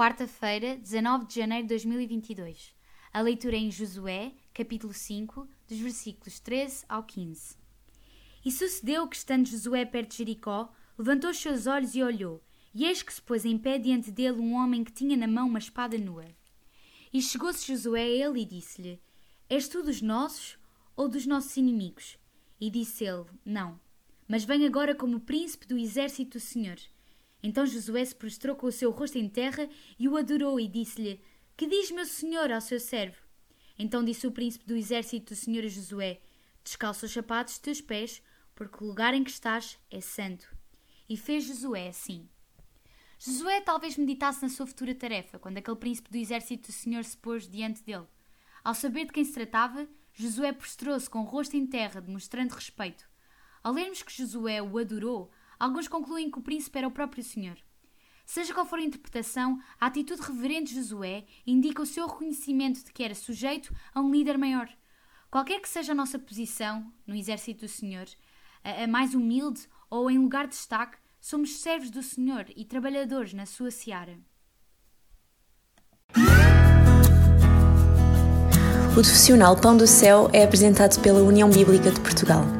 quarta-feira, 19 de janeiro de 2022. A leitura é em Josué, capítulo 5, dos versículos 13 ao 15. E sucedeu que, estando Josué perto de Jericó, levantou os seus olhos e olhou, e eis que se pôs em pé diante dele um homem que tinha na mão uma espada nua. E chegou-se Josué a ele e disse-lhe: És tu dos nossos ou dos nossos inimigos? E disse ele: Não, mas vem agora como príncipe do exército do Senhor. Então Josué se prostrou com o seu rosto em terra e o adorou e disse-lhe: Que diz meu senhor ao seu servo? Então disse o príncipe do exército do Senhor a Josué: Descalça os sapatos de teus pés, porque o lugar em que estás é santo. E fez Josué assim. Josué talvez meditasse na sua futura tarefa, quando aquele príncipe do exército do Senhor se pôs diante dele. Ao saber de quem se tratava, Josué prostrou-se com o rosto em terra, demonstrando respeito. Ao lermos que Josué o adorou, alguns concluem que o príncipe era o próprio Senhor. Seja qual for a interpretação, a atitude reverente de Josué indica o seu reconhecimento de que era sujeito a um líder maior. Qualquer que seja a nossa posição no exército do Senhor, a, mais humilde ou em lugar de destaque, somos servos do Senhor e trabalhadores na sua seara. O profissional Pão do Céu é apresentado pela União Bíblica de Portugal.